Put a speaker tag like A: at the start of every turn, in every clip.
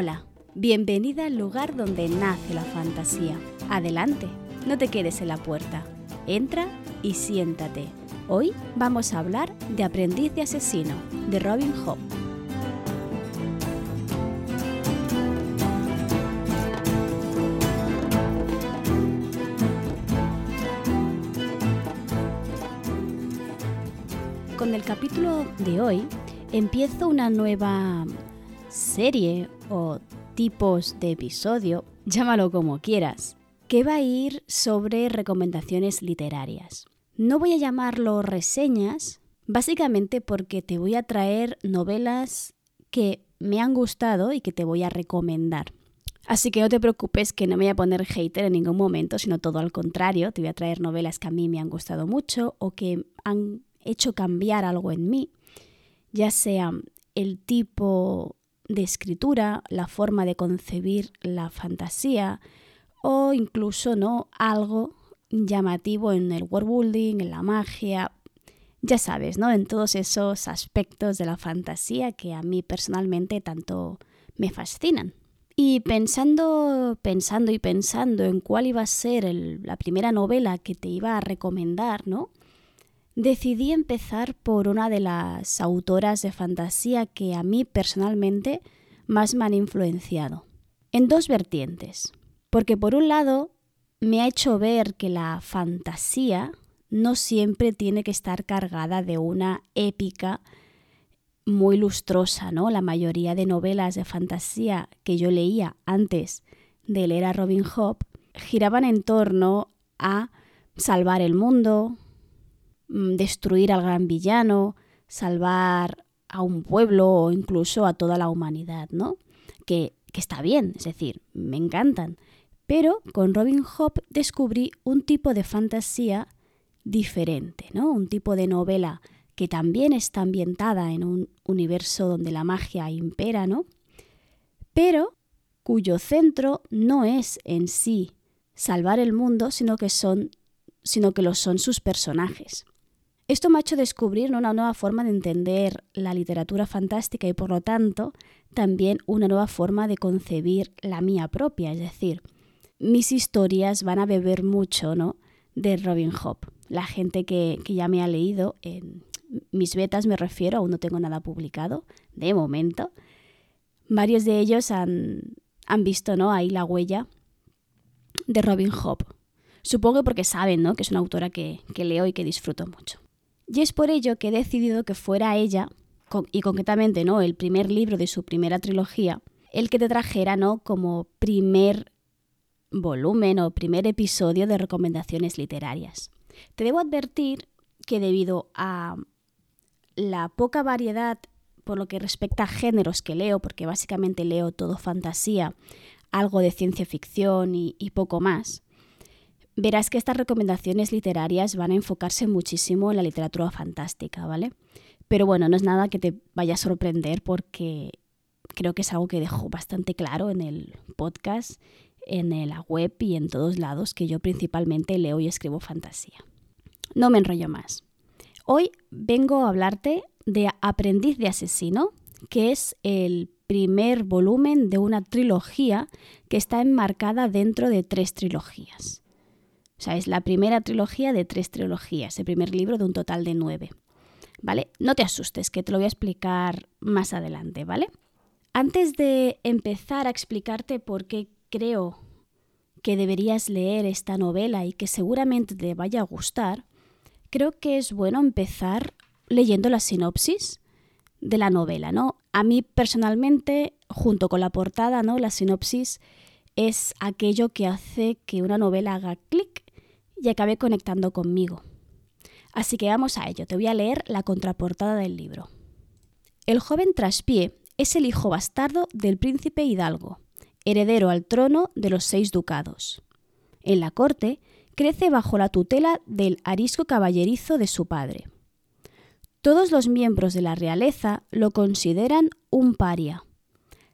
A: Hola, bienvenida al lugar donde nace la fantasía. Adelante, no te quedes en la puerta. Entra y siéntate. Hoy vamos a hablar de Aprendiz de Asesino, de Robin Hood. Con el capítulo de hoy empiezo una nueva serie o tipos de episodio, llámalo como quieras, que va a ir sobre recomendaciones literarias. No voy a llamarlo reseñas, básicamente porque te voy a traer novelas que me han gustado y que te voy a recomendar. Así que no te preocupes que no me voy a poner hater en ningún momento, sino todo al contrario, te voy a traer novelas que a mí me han gustado mucho o que han hecho cambiar algo en mí, ya sea el tipo de escritura, la forma de concebir la fantasía o incluso no algo llamativo en el world building, en la magia, ya sabes, ¿no? En todos esos aspectos de la fantasía que a mí personalmente tanto me fascinan. Y pensando, pensando y pensando en cuál iba a ser la primera novela que te iba a recomendar, ¿no? Decidí empezar por una de las autoras de fantasía que a mí personalmente más me han influenciado. En dos vertientes. Porque por un lado me ha hecho ver que la fantasía no siempre tiene que estar cargada de una épica muy lustrosa, ¿no? La mayoría de novelas de fantasía que yo leía antes de leer a Robin Hood giraban en torno a salvar el mundo, destruir al gran villano, salvar a un pueblo o incluso a toda la humanidad, ¿no? Que, que está bien, es decir, me encantan. Pero con Robin Hood descubrí un tipo de fantasía diferente, ¿no? Un tipo de novela que también está ambientada en un universo donde la magia impera, ¿no? Pero cuyo centro no es en sí salvar el mundo, sino que son sino que lo son sus personajes. Esto me ha hecho descubrir una nueva forma de entender la literatura fantástica y por lo tanto también una nueva forma de concebir la mía propia, es decir, mis historias van a beber mucho ¿no? de Robin Hood. La gente que, ya me ha leído, en mis betas me refiero, aún no tengo nada publicado, de momento, varios de ellos han, han visto ¿no? ahí la huella de Robin Hood. Supongo porque saben ¿no? que es una autora que, que leo y que disfruto mucho. Y es por ello que he decidido que fuera ella, y concretamente ¿no? el primer libro de su primera trilogía, el que te trajera ¿no? como primer volumen o primer episodio de recomendaciones literarias. Te debo advertir que debido a la poca variedad por lo que respecta a géneros que leo, porque básicamente leo todo fantasía, algo de ciencia ficción y poco más, verás que estas recomendaciones literarias van a enfocarse muchísimo en la literatura fantástica, ¿vale? Pero bueno, no es nada que te vaya a sorprender porque creo que es algo que dejo bastante claro en el podcast, en la web y en todos lados que yo principalmente leo y escribo fantasía. No me enrollo más. Hoy vengo a hablarte de Aprendiz de Asesino, que es el primer volumen de una trilogía que está enmarcada dentro de tres trilogías. O sea, es la primera trilogía de tres trilogías, el primer libro de un total de nueve. ¿Vale? No te asustes, que te lo voy a explicar más adelante, ¿vale? Antes de empezar a explicarte por qué creo que deberías leer esta novela y que seguramente te vaya a gustar, creo que es bueno empezar leyendo la sinopsis de la novela, ¿no? A mí personalmente, junto con la portada, ¿no? La sinopsis es aquello que hace que una novela haga clic y acabé conectando conmigo. Así que vamos a ello, te voy a leer la contraportada del libro. El joven Traspié es el hijo bastardo del príncipe Hidalgo, heredero al trono de los seis ducados. En la corte crece bajo la tutela del arisco caballerizo de su padre. Todos los miembros de la realeza lo consideran un paria,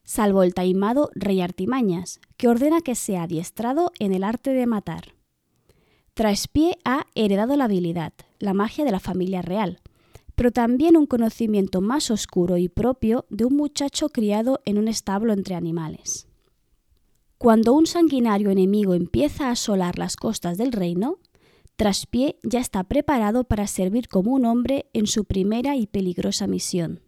A: salvo el taimado rey Artimañas, que ordena que sea adiestrado en el arte de matar. Traspié ha heredado la habilidad, la magia de la familia real, pero también un conocimiento más oscuro y propio de un muchacho criado en un establo entre animales. Cuando un sanguinario enemigo empieza a asolar las costas del reino, Traspié ya está preparado para servir como un hombre en su primera y peligrosa misión.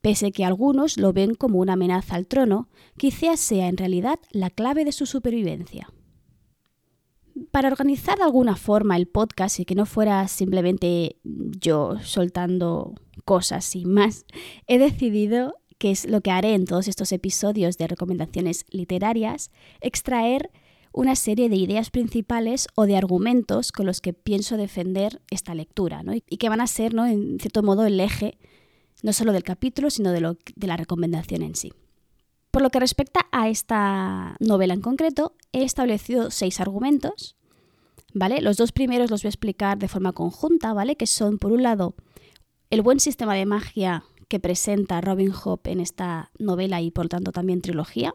A: Pese que algunos lo ven como una amenaza al trono, quizás sea en realidad la clave de su supervivencia. Para organizar de alguna forma el podcast y que no fuera simplemente yo soltando cosas sin más, he decidido, que es lo que haré en todos estos episodios de recomendaciones literarias, extraer una serie de ideas principales o de argumentos con los que pienso defender esta lectura, ¿no? y que van a ser, ¿no? en cierto modo, el eje no solo del capítulo, sino de la recomendación en sí. Por lo que respecta a esta novela en concreto, he establecido seis argumentos. ¿vale? Los dos primeros los voy a explicar de forma conjunta, ¿vale? que son, por un lado, el buen sistema de magia que presenta Robin Hood en esta novela y por tanto también trilogía,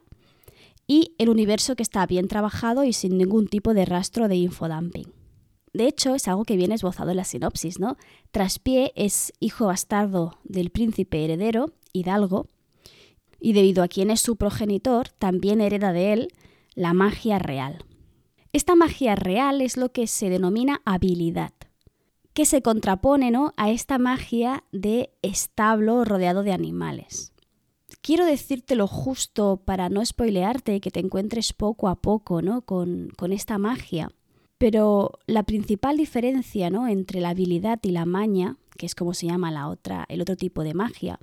A: y el universo que está bien trabajado y sin ningún tipo de rastro de infodumping. De hecho, es algo que viene esbozado en la sinopsis, ¿no? Traspié es hijo bastardo del príncipe heredero, Hidalgo, y debido a quien es su progenitor, también hereda de él la magia real. Esta magia real es lo que se denomina habilidad, que se contrapone ¿no? a esta magia de establo rodeado de animales quiero decirte lo justo para no spoilearte y que te encuentres poco a poco ¿no? con, con esta magia. Pero la principal diferencia ¿no? entre la habilidad y la maña, que es como se llama la otra, el otro tipo de magia,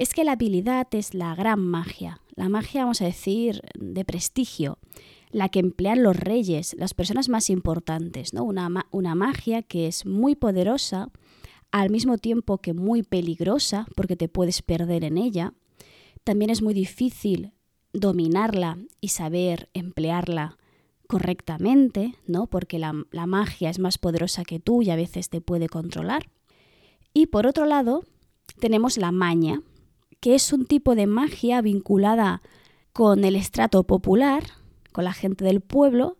A: es que la habilidad es la gran magia, la magia, vamos a decir, de prestigio, la que emplean los reyes, las personas más importantes, ¿no? una, una magia que es muy poderosa, al mismo tiempo que muy peligrosa, porque te puedes perder en ella, también es muy difícil dominarla y saber emplearla correctamente, ¿no? Porque la, la, magia es más poderosa que tú y a veces te puede controlar. Y por otro lado, tenemos la maña, que es un tipo de magia vinculada con el estrato popular, con la gente del pueblo,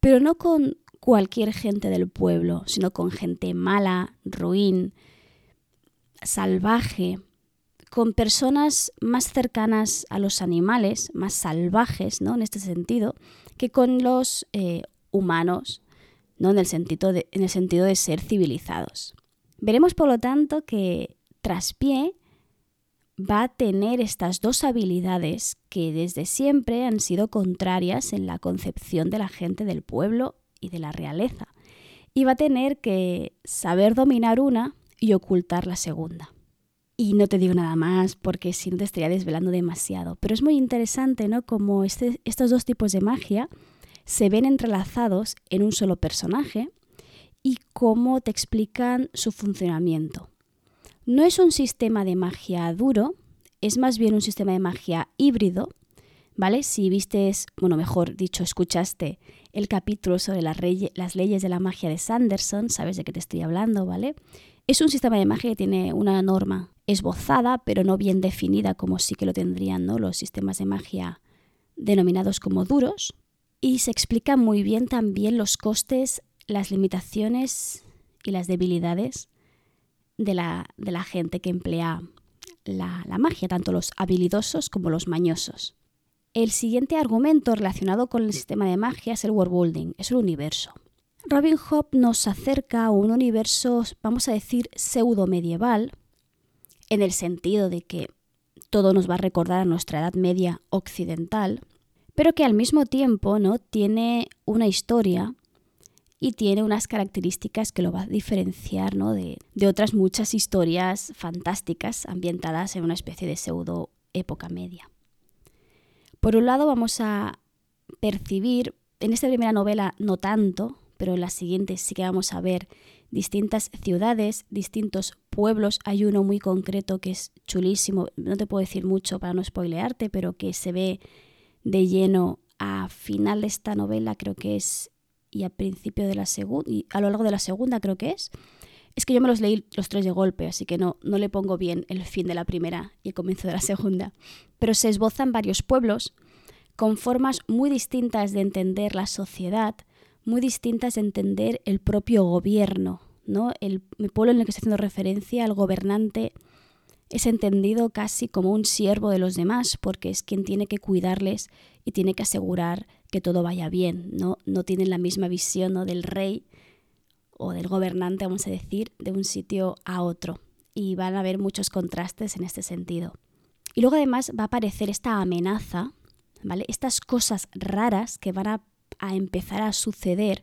A: pero no con cualquier gente del pueblo, sino con gente mala, ruin, salvaje, con personas más cercanas a los animales, más salvajes, ¿no? En este sentido, que con los eh, humanos, ¿no? En el, sentido de, en el sentido de ser civilizados. Veremos, por lo tanto, que Traspié va a tener estas dos habilidades que desde siempre han sido contrarias en la concepción de la gente del pueblo y de la realeza. Y va a tener que saber dominar una y ocultar la segunda. Y no te digo nada más porque si no te estaría desvelando demasiado. Pero es muy interesante, ¿no? Como este, estos dos tipos de magia se ven entrelazados en un solo personaje y cómo te explican su funcionamiento. No es un sistema de magia duro, es más bien un sistema de magia híbrido, ¿vale? Si vistes, bueno, mejor dicho, escuchaste el capítulo sobre las, leyes de la magia de Sanderson, sabes de qué te estoy hablando, ¿vale? Es un sistema de magia que tiene una norma esbozada, pero no bien definida como sí que lo tendrían los sistemas de magia denominados como duros. Y se explican muy bien también los costes, las limitaciones y las debilidades de la, de la gente que emplea la, la magia, tanto los habilidosos como los mañosos. El siguiente argumento relacionado con el sistema de magia es el world building, es el universo. Robin Hood nos acerca a un universo, vamos a decir, pseudo medieval, en el sentido de que todo nos va a recordar a nuestra Edad Media occidental, pero que al mismo tiempo ¿no? tiene una historia y tiene unas características que lo va a diferenciar ¿no? de, de otras muchas historias fantásticas ambientadas en una especie de pseudo época media. Por un lado vamos a percibir, en esta primera novela no tanto, pero en las siguientes sí que vamos a ver distintas ciudades, distintos pueblos. Hay uno muy concreto que es chulísimo, no te puedo decir mucho para no spoilearte, pero que se ve de lleno a final de esta novela, creo que es, y a principio de la segunda, y a lo largo de la segunda creo que es. Es que yo me los leí los tres de golpe, así que no, no le pongo bien el fin de la primera y el comienzo de la segunda. Pero se esbozan varios pueblos con formas muy distintas de entender la sociedad, muy distintas de entender el propio gobierno ¿no? El, pueblo en el que está haciendo referencia, al gobernante, es entendido casi como un siervo de los demás, porque es quien tiene que cuidarles y tiene que asegurar que todo vaya bien, ¿no? No tienen la misma visión ¿no? del rey o del gobernante, vamos a decir, de un sitio a otro. Y van a haber muchos contrastes en este sentido. Y luego además va a aparecer esta amenaza, ¿vale? Estas cosas raras que van a, a empezar a suceder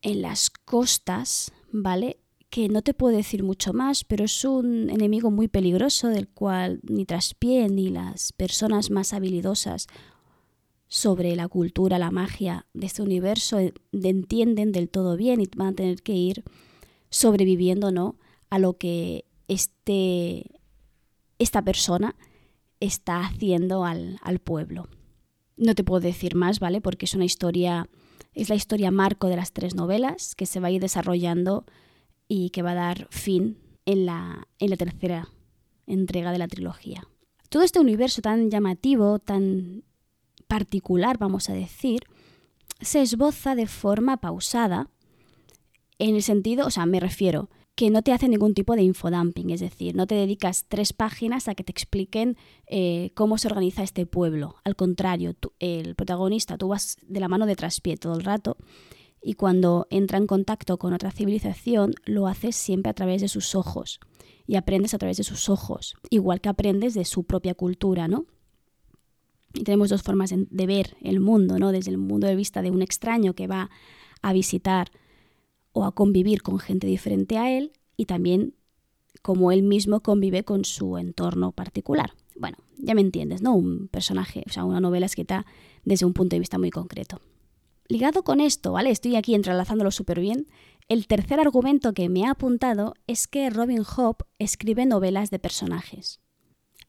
A: en las costas, ¿vale? que no te puedo decir mucho más, pero es un enemigo muy peligroso del cual ni Traspié ni las personas más habilidosas sobre la cultura, la magia de este universo entienden del todo bien y van a tener que ir sobreviviendo ¿no? a lo que este, esta persona está haciendo al, al pueblo. No te puedo decir más, ¿vale? Porque es una historia, es la historia marco de las tres novelas que se va a ir desarrollando y que va a dar fin en la, en la tercera entrega de la trilogía. Todo este universo tan llamativo, tan particular, vamos a decir, se esboza de forma pausada, en el sentido, o sea, me refiero, que no te hace ningún tipo de infodumping, es decir, no te dedicas tres páginas a que te expliquen eh, cómo se organiza este pueblo. Al contrario, el protagonista, tú vas de la mano de traspié todo el rato y cuando entra en contacto con otra civilización lo haces siempre a través de sus ojos y aprendes a través de sus ojos, igual que aprendes de su propia cultura, ¿no? Y tenemos dos formas de ver el mundo, ¿no? Desde el punto de vista de un extraño que va a visitar o a convivir con gente diferente a él y también como él mismo convive con su entorno particular. Bueno, ya me entiendes, ¿no? Un personaje, o sea, una novela escrita desde un punto de vista muy concreto ligado con esto, ¿vale? Estoy aquí entrelazándolo súper bien. El tercer argumento que me ha apuntado es que Robin Hobb escribe novelas de personajes.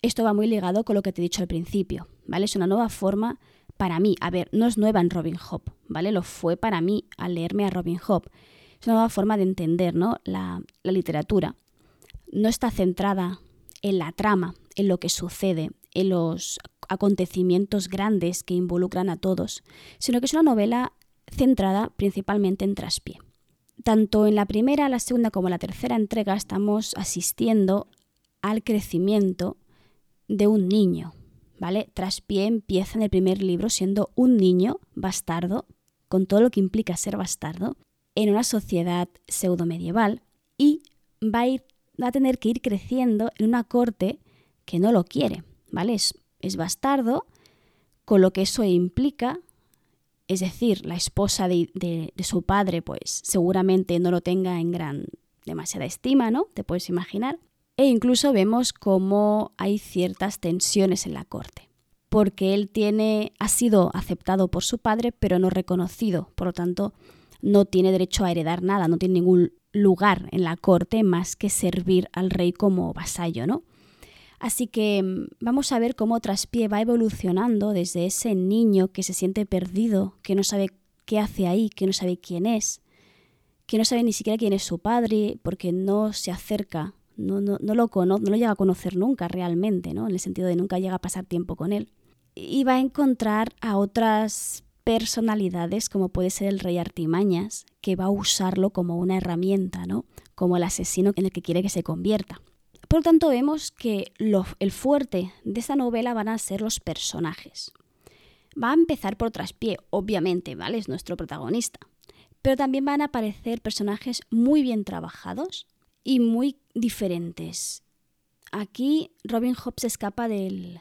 A: Esto va muy ligado con lo que te he dicho al principio, ¿vale? Es una nueva forma para mí. A ver, no es nueva en Robin Hobb, ¿vale? Lo fue para mí al leerme a Robin Hobb. Es una nueva forma de entender, ¿no? La, la literatura. No está centrada en la trama, en lo que sucede, en los acontecimientos grandes que involucran a todos, sino que es una novela centrada principalmente en traspié. Tanto en la primera, la segunda como la tercera entrega estamos asistiendo al crecimiento de un niño, ¿vale? Traspié empieza en el primer libro siendo un niño bastardo, con todo lo que implica ser bastardo, en una sociedad pseudo medieval y va a, va a tener que ir creciendo en una corte que no lo quiere, ¿vale? Es es bastardo, con lo que eso implica, es decir, la esposa de, su padre, pues seguramente no lo tenga en gran, demasiada estima, ¿no? Te puedes imaginar. E incluso vemos cómo hay ciertas tensiones en la corte, porque él tiene, ha sido aceptado por su padre, pero no reconocido, por lo tanto, no tiene derecho a heredar nada, no tiene ningún lugar en la corte más que servir al rey como vasallo, ¿no? Así que mm, vamos a ver cómo Traspié va evolucionando desde ese niño que se siente perdido, que no sabe qué hace ahí, que no sabe quién es, que no sabe ni siquiera quién es su padre, porque no se acerca, no, no, no lo, no lo llega a conocer nunca realmente, ¿no? en el sentido de nunca llega a pasar tiempo con él. Y va a encontrar a otras personalidades, como puede ser el rey Artimañas, que va a usarlo como una herramienta, ¿no? como el asesino en el que quiere que se convierta. Por lo tanto, vemos que el fuerte de esta novela van a ser los personajes. Va a empezar por traspié, obviamente, ¿vale? Es nuestro protagonista. Pero también van a aparecer personajes muy bien trabajados y muy diferentes. Aquí Robin Hobb se escapa del,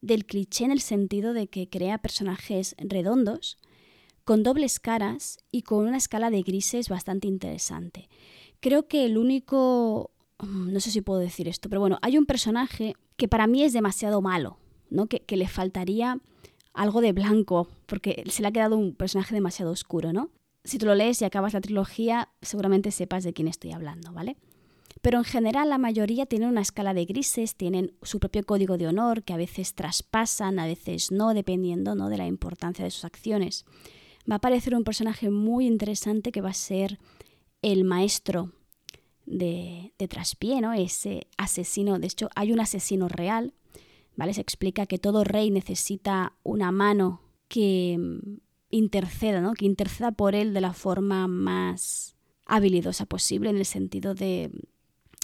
A: del cliché en el sentido de que crea personajes redondos, con dobles caras y con una escala de grises bastante interesante. Creo que el único Mm, no sé si puedo decir esto, pero bueno, hay un personaje que para mí es demasiado malo, ¿no? Que, le faltaría algo de blanco, porque se le ha quedado un personaje demasiado oscuro, ¿no? Si tú lo lees y acabas la trilogía, seguramente sepas de quién estoy hablando, ¿vale? Pero en general la mayoría tienen una escala de grises, tienen su propio código de honor que a veces traspasan, a veces no, dependiendo ¿no? de la importancia de sus acciones. Va a aparecer un personaje muy interesante que va a ser el maestro de, de traspié, ¿no? Ese asesino, de hecho hay un asesino real, ¿vale? Se explica que todo rey necesita una mano que mm, interceda, ¿no? Que interceda por él de la forma más habilidosa posible en el sentido de...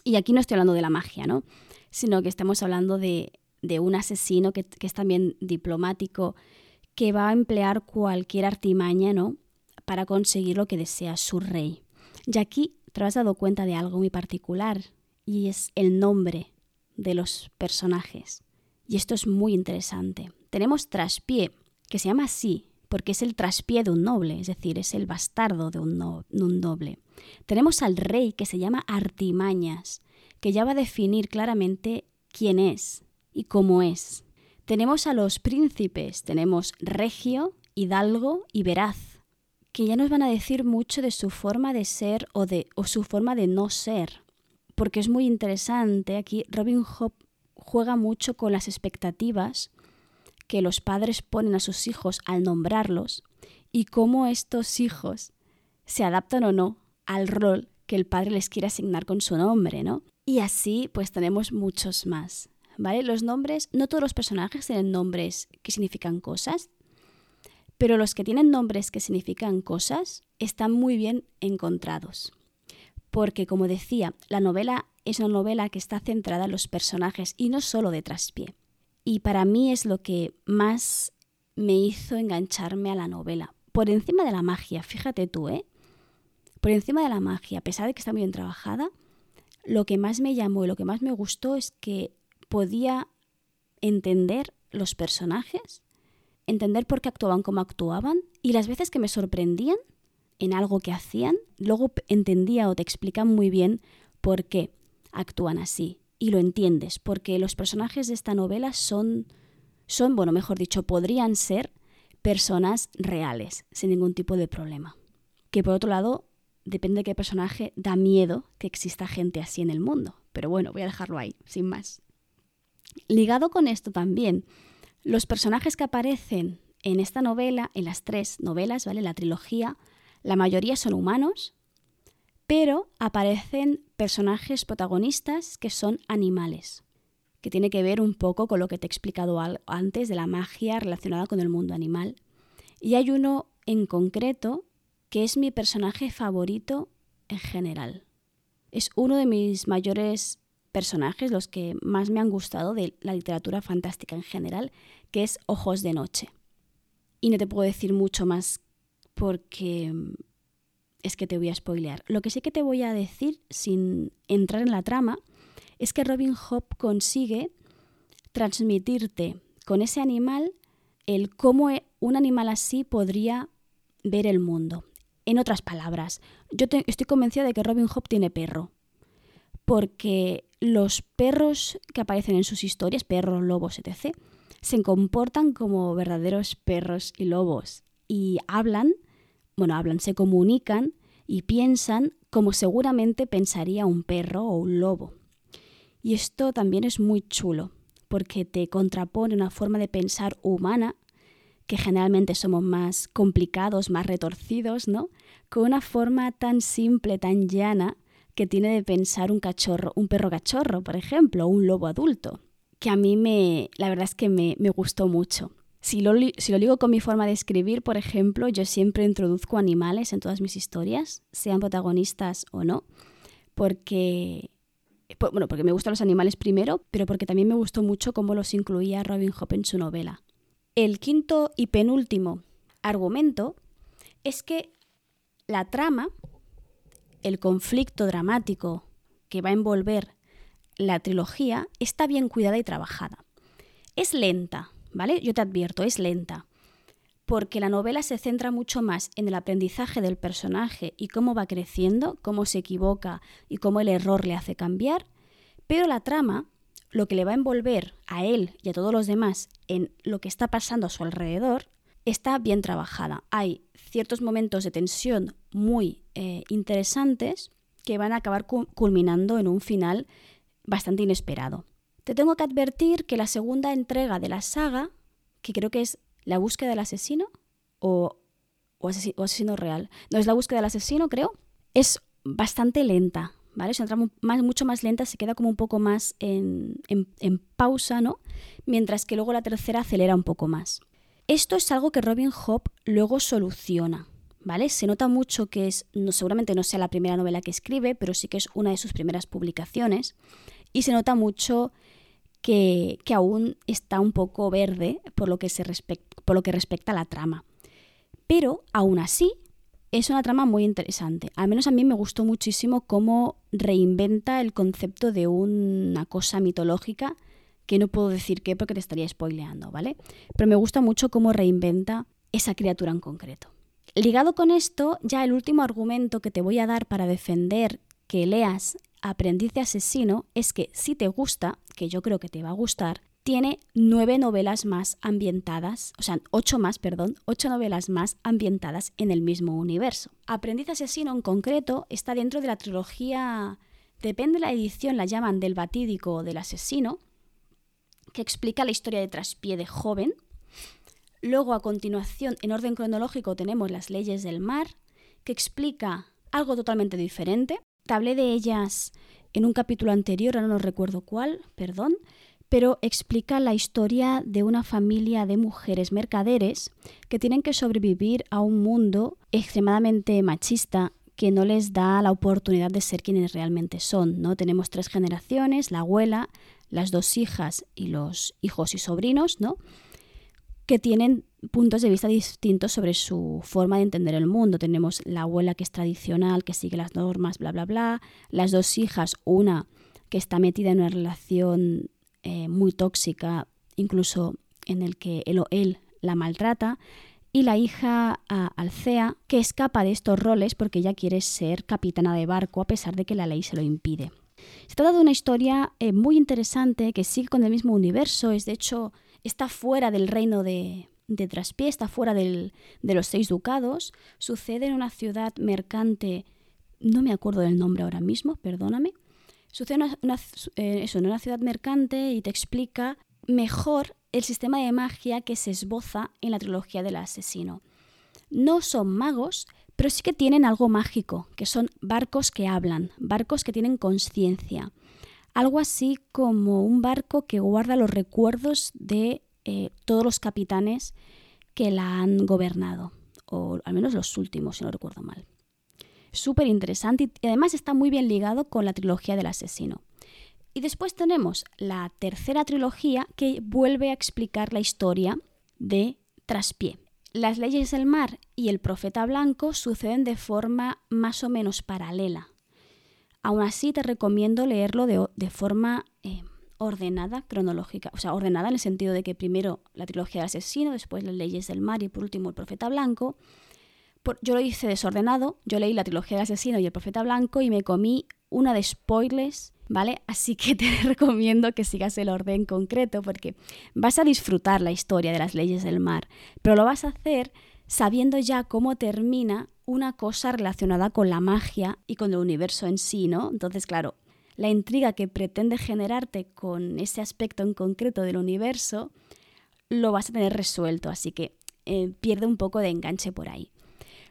A: Y aquí no estoy hablando de la magia, ¿no? Sino que estamos hablando de, un asesino que, que, es también diplomático, que va a emplear cualquier artimaña, ¿no? Para conseguir lo que desea su rey. Y aquí te has dado cuenta de algo muy particular, y es el nombre de los personajes. Y esto es muy interesante. Tenemos Traspié, que se llama así porque es el traspié de un noble, es decir, es el bastardo de un, noble. Tenemos al rey que se llama Artimañas, que ya va a definir claramente quién es y cómo es. Tenemos a los príncipes, tenemos Regio, Hidalgo y Veraz, que ya nos van a decir mucho de su forma de ser o, de, o su forma de no ser. Porque es muy interesante, aquí Robin Hood juega mucho con las expectativas que los padres ponen a sus hijos al nombrarlos y cómo estos hijos se adaptan o no al rol que el padre les quiere asignar con su nombre, ¿no? Y así pues tenemos muchos más, ¿vale? Los nombres, no todos los personajes tienen nombres que significan cosas, pero los que tienen nombres que significan cosas están muy bien encontrados. Porque, como decía, la novela es una novela que está centrada en los personajes y no solo de traspié. Y para mí es lo que más me hizo engancharme a la novela. Por encima de la magia, fíjate tú, ¿eh? Por encima de la magia, a pesar de que está muy bien trabajada, lo que más me llamó y lo que más me gustó es que podía entender los personajes, entender por qué actuaban como actuaban y las veces que me sorprendían en algo que hacían, luego entendía o te explican muy bien por qué actúan así y lo entiendes, porque los personajes de esta novela son, son, bueno, mejor dicho, podrían ser personas reales, sin ningún tipo de problema. Que por otro lado, depende de qué personaje, da miedo que exista gente así en el mundo. Pero bueno, voy a dejarlo ahí, sin más. Ligado con esto también, los personajes que aparecen en esta novela, en las tres novelas, ¿vale? La trilogía, la mayoría son humanos, pero aparecen personajes protagonistas que son animales, que tiene que ver un poco con lo que te he explicado antes de la magia relacionada con el mundo animal. Y hay uno en concreto que es mi personaje favorito en general. Es uno de mis mayores personajes, los que más me han gustado de la literatura fantástica en general, que es Ojos de Noche. Y no te puedo decir mucho más porque es que te voy a spoilear. Lo que sí que te voy a decir, sin entrar en la trama, es que Robin Hood consigue transmitirte con ese animal el cómo e, un animal así podría ver el mundo. En otras palabras, yo estoy convencida de que Robin Hood tiene perro, porque los perros que aparecen en sus historias, perros, lobos, etc., se comportan como verdaderos perros y lobos y hablan bueno, hablan, se comunican y piensan como seguramente pensaría un perro o un lobo. Y esto también es muy chulo, porque te contrapone una forma de pensar humana, que generalmente somos más complicados, más retorcidos, ¿no? Con una forma tan simple, tan llana, que tiene de pensar un cachorro, un perro cachorro, por ejemplo, o un lobo adulto, que a mí me, la verdad es que me, me gustó mucho. Si lo, si digo con mi forma de escribir, por ejemplo, yo siempre introduzco animales en todas mis historias, sean protagonistas o no, porque, bueno, porque me gustan los animales primero, pero porque también me gustó mucho cómo los incluía Robin Hood en su novela. El quinto y penúltimo argumento es que la trama, el conflicto dramático que va a envolver la trilogía, está bien cuidada y trabajada. Es lenta, ¿vale? Yo te advierto, es lenta, porque la novela se centra mucho más en el aprendizaje del personaje y cómo va creciendo, cómo se equivoca y cómo el error le hace cambiar, pero la trama, lo que le va a envolver a él y a todos los demás en lo que está pasando a su alrededor, está bien trabajada. Hay ciertos momentos de tensión muy eh, interesantes que van a acabar culminando en un final bastante inesperado. Te tengo que advertir que la segunda entrega de la saga, que creo que es La búsqueda del asesino o, asesino, real, no es La búsqueda del asesino, creo, es bastante lenta, ¿vale? Es una trama mucho más lenta, se queda como un poco más en, en, pausa, ¿no? Mientras que luego la tercera acelera un poco más. Esto es algo que Robin Hobb luego soluciona, ¿vale? Se nota mucho que es, no, seguramente no sea la primera novela que escribe, pero sí que es una de sus primeras publicaciones. Y se nota mucho que, aún está un poco verde por lo, que se por lo que respecta a la trama. Pero aún así es una trama muy interesante. Al menos a mí me gustó muchísimo cómo reinventa el concepto de una cosa mitológica que no puedo decir qué porque te estaría spoileando, ¿vale? Pero me gusta mucho cómo reinventa esa criatura en concreto. Ligado con esto, ya el último argumento que te voy a dar para defender que leas Aprendiz de Asesino es que si te gusta, que yo creo que te va a gustar, tiene nueve novelas más ambientadas, o sea, ocho más, perdón, ocho novelas más ambientadas en el mismo universo. Aprendiz Asesino en concreto está dentro de la trilogía, depende de la edición, la llaman del batídico o del asesino, que explica la historia de traspié de joven. Luego, a continuación, en orden cronológico, tenemos las leyes del mar, que explica algo totalmente diferente. Te hablé de ellas en un capítulo anterior, ahora no recuerdo cuál, perdón, pero explica la historia de una familia de mujeres mercaderes que tienen que sobrevivir a un mundo extremadamente machista que no les da la oportunidad de ser quienes realmente son, ¿no? Tenemos tres generaciones, la abuela, las dos hijas y los hijos y sobrinos, ¿no? Que tienen puntos de vista distintos sobre su forma de entender el mundo. Tenemos la abuela que es tradicional, que sigue las normas, bla, bla, bla. Las dos hijas, una que está metida en una relación eh, muy tóxica, incluso en el que él, él la maltrata, y la hija Alcea, que escapa de estos roles porque ella quiere ser capitana de barco a pesar de que la ley se lo impide. Se trata de una historia eh, muy interesante que sigue con el mismo universo, es de hecho, está fuera del reino de, de Traspié, está fuera del, de los seis ducados, sucede en una ciudad mercante, no me acuerdo del nombre ahora mismo, perdóname, Sucede eh, en una ciudad mercante y te explica mejor el sistema de magia que se esboza en la trilogía del asesino. No son magos, pero sí que tienen algo mágico, que son barcos que hablan, barcos que tienen conciencia. Algo así como un barco que guarda los recuerdos de eh, todos los capitanes que la han gobernado, o al menos los últimos, si no recuerdo mal súper interesante y además está muy bien ligado con la trilogía del asesino. Y después tenemos la tercera trilogía que vuelve a explicar la historia de Traspié. Las leyes del mar y el profeta blanco suceden de forma más o menos paralela. Aún así te recomiendo leerlo de, forma eh, ordenada, cronológica. O sea, ordenada en el sentido de que primero la trilogía del asesino, después las leyes del mar y por último el profeta blanco yo lo hice desordenado, yo leí la trilogía del asesino y el profeta blanco y me comí una de spoilers, ¿vale? Así que te recomiendo que sigas el orden concreto porque vas a disfrutar la historia de las leyes del mar, pero lo vas a hacer sabiendo ya cómo termina una cosa relacionada con la magia y con el universo en sí, ¿no? Entonces, claro, la intriga que pretende generarte con ese aspecto en concreto del universo, lo vas a tener resuelto, así que eh, pierde un poco de enganche por ahí.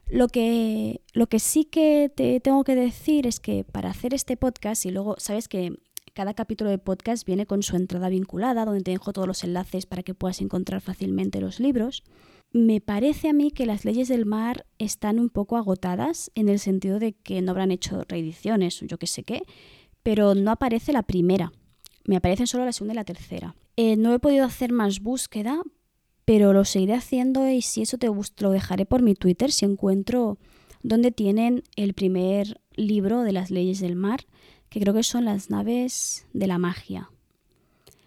A: Lo que, lo que sí que te tengo que decir es que para hacer este podcast, y luego sabes que cada capítulo de podcast viene con su entrada vinculada, donde te dejo todos los enlaces para que puedas encontrar fácilmente los libros. Me parece a mí que las leyes del mar están un poco agotadas en el sentido de que no habrán hecho reediciones yo qué sé qué, pero no aparece la primera. Me aparecen solo la segunda y la tercera. Eh, no he podido hacer más búsqueda pero lo seguiré haciendo y si eso te gusta lo dejaré por mi Twitter si encuentro donde tienen el primer libro de las leyes del mar, que creo que son las naves de la magia.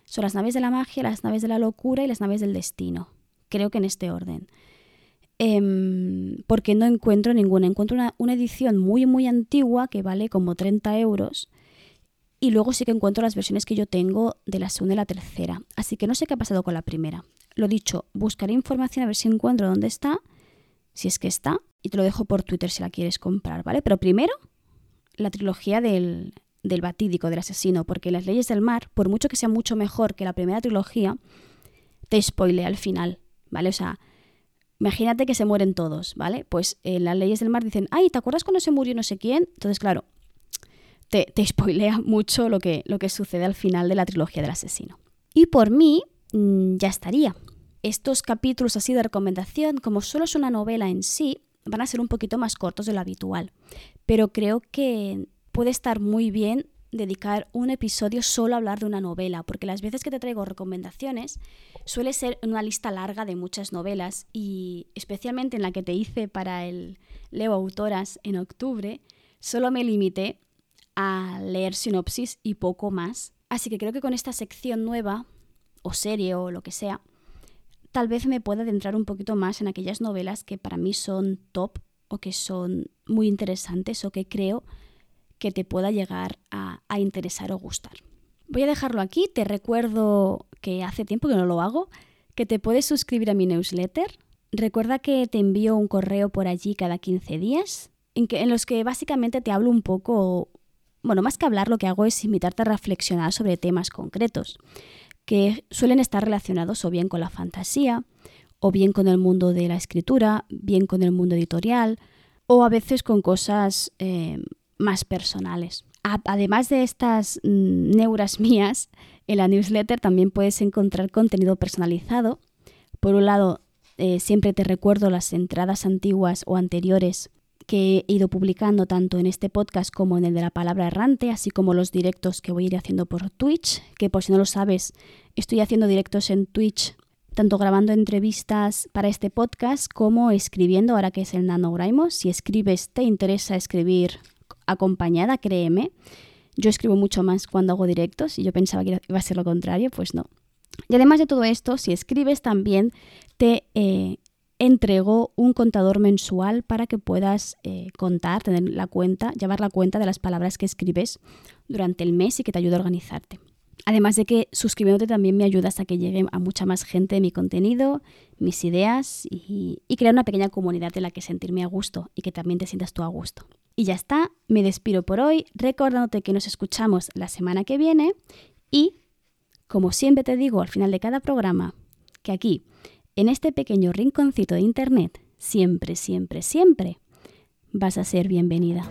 A: Son las naves de la magia, las naves de la locura y las naves del destino. Creo que en este orden. Em, porque no encuentro ninguna. Encuentro una, una, edición muy, muy antigua que vale como 30 euros. Y luego sí que encuentro las versiones que yo tengo de la segunda y la tercera. Así que no sé qué ha pasado con la primera. Lo dicho, buscaré información a ver si encuentro dónde está, si es que está, y te lo dejo por Twitter si la quieres comprar, ¿vale? Pero primero, la trilogía del, del batídico, del asesino, porque las leyes del mar, por mucho que sea mucho mejor que la primera trilogía, te spoilea al final, ¿vale? O sea, imagínate que se mueren todos, ¿vale? Pues en las leyes del mar dicen, ay, ¿te acuerdas cuando se murió no sé quién? Entonces, claro, te, te spoilea mucho lo que, lo que sucede al final de la trilogía del asesino. Y por mí, mm, ya estaría estos capítulos así de recomendación, como solo es una novela en sí, van a ser un poquito más cortos de lo habitual. Pero creo que puede estar muy bien dedicar un episodio solo a hablar de una novela, porque las veces que te traigo recomendaciones suele ser una lista larga de muchas novelas y especialmente en la que te hice para el Leo Autoras en octubre, solo me limité a leer sinopsis y poco más. Así que creo que con esta sección nueva, o serie o lo que sea, tal vez me pueda adentrar un poquito más en aquellas novelas que para mí son top o que son muy interesantes o que creo que te pueda llegar a, interesar o gustar. Voy a dejarlo aquí, te recuerdo que hace tiempo que no lo hago, que te puedes suscribir a mi newsletter. Recuerda que te envío un correo por allí cada 15 días, en, los que básicamente te hablo un poco, bueno, más que hablar, lo que hago es invitarte a reflexionar sobre temas concretos, que suelen estar relacionados o bien con la fantasía, o bien con el mundo de la escritura, bien con el mundo editorial, o a veces con cosas eh, más personales. Además de estas mm, neuras mías, en la newsletter también puedes encontrar contenido personalizado. Por un lado, eh, siempre te recuerdo las entradas antiguas o anteriores que he ido publicando tanto en este podcast como en el de la palabra errante, así como los directos que voy a ir haciendo por Twitch, que por si no lo sabes, estoy haciendo directos en Twitch, tanto grabando entrevistas para este podcast como escribiendo, ahora que es el NaNoWriMo. Si escribes, te interesa escribir acompañada, créeme. Yo escribo mucho más cuando hago directos y yo pensaba que iba a ser lo contrario, pues no. Y además de todo esto, si escribes también te eh, entrego un contador mensual para que puedas eh, contar, tener la cuenta, llevar la cuenta de las palabras que escribes durante el mes y que te ayude a organizarte. Además de que suscribiéndote también me ayudas a que llegue a mucha más gente mi contenido, mis ideas y, y crear una pequeña comunidad en la que sentirme a gusto y que también te sientas tú a gusto. Y ya está, me despido por hoy, recordándote que nos escuchamos la semana que viene y, como siempre te digo al final de cada programa, que aquí, en este pequeño rinconcito de Internet, siempre, siempre, siempre vas a ser bienvenida.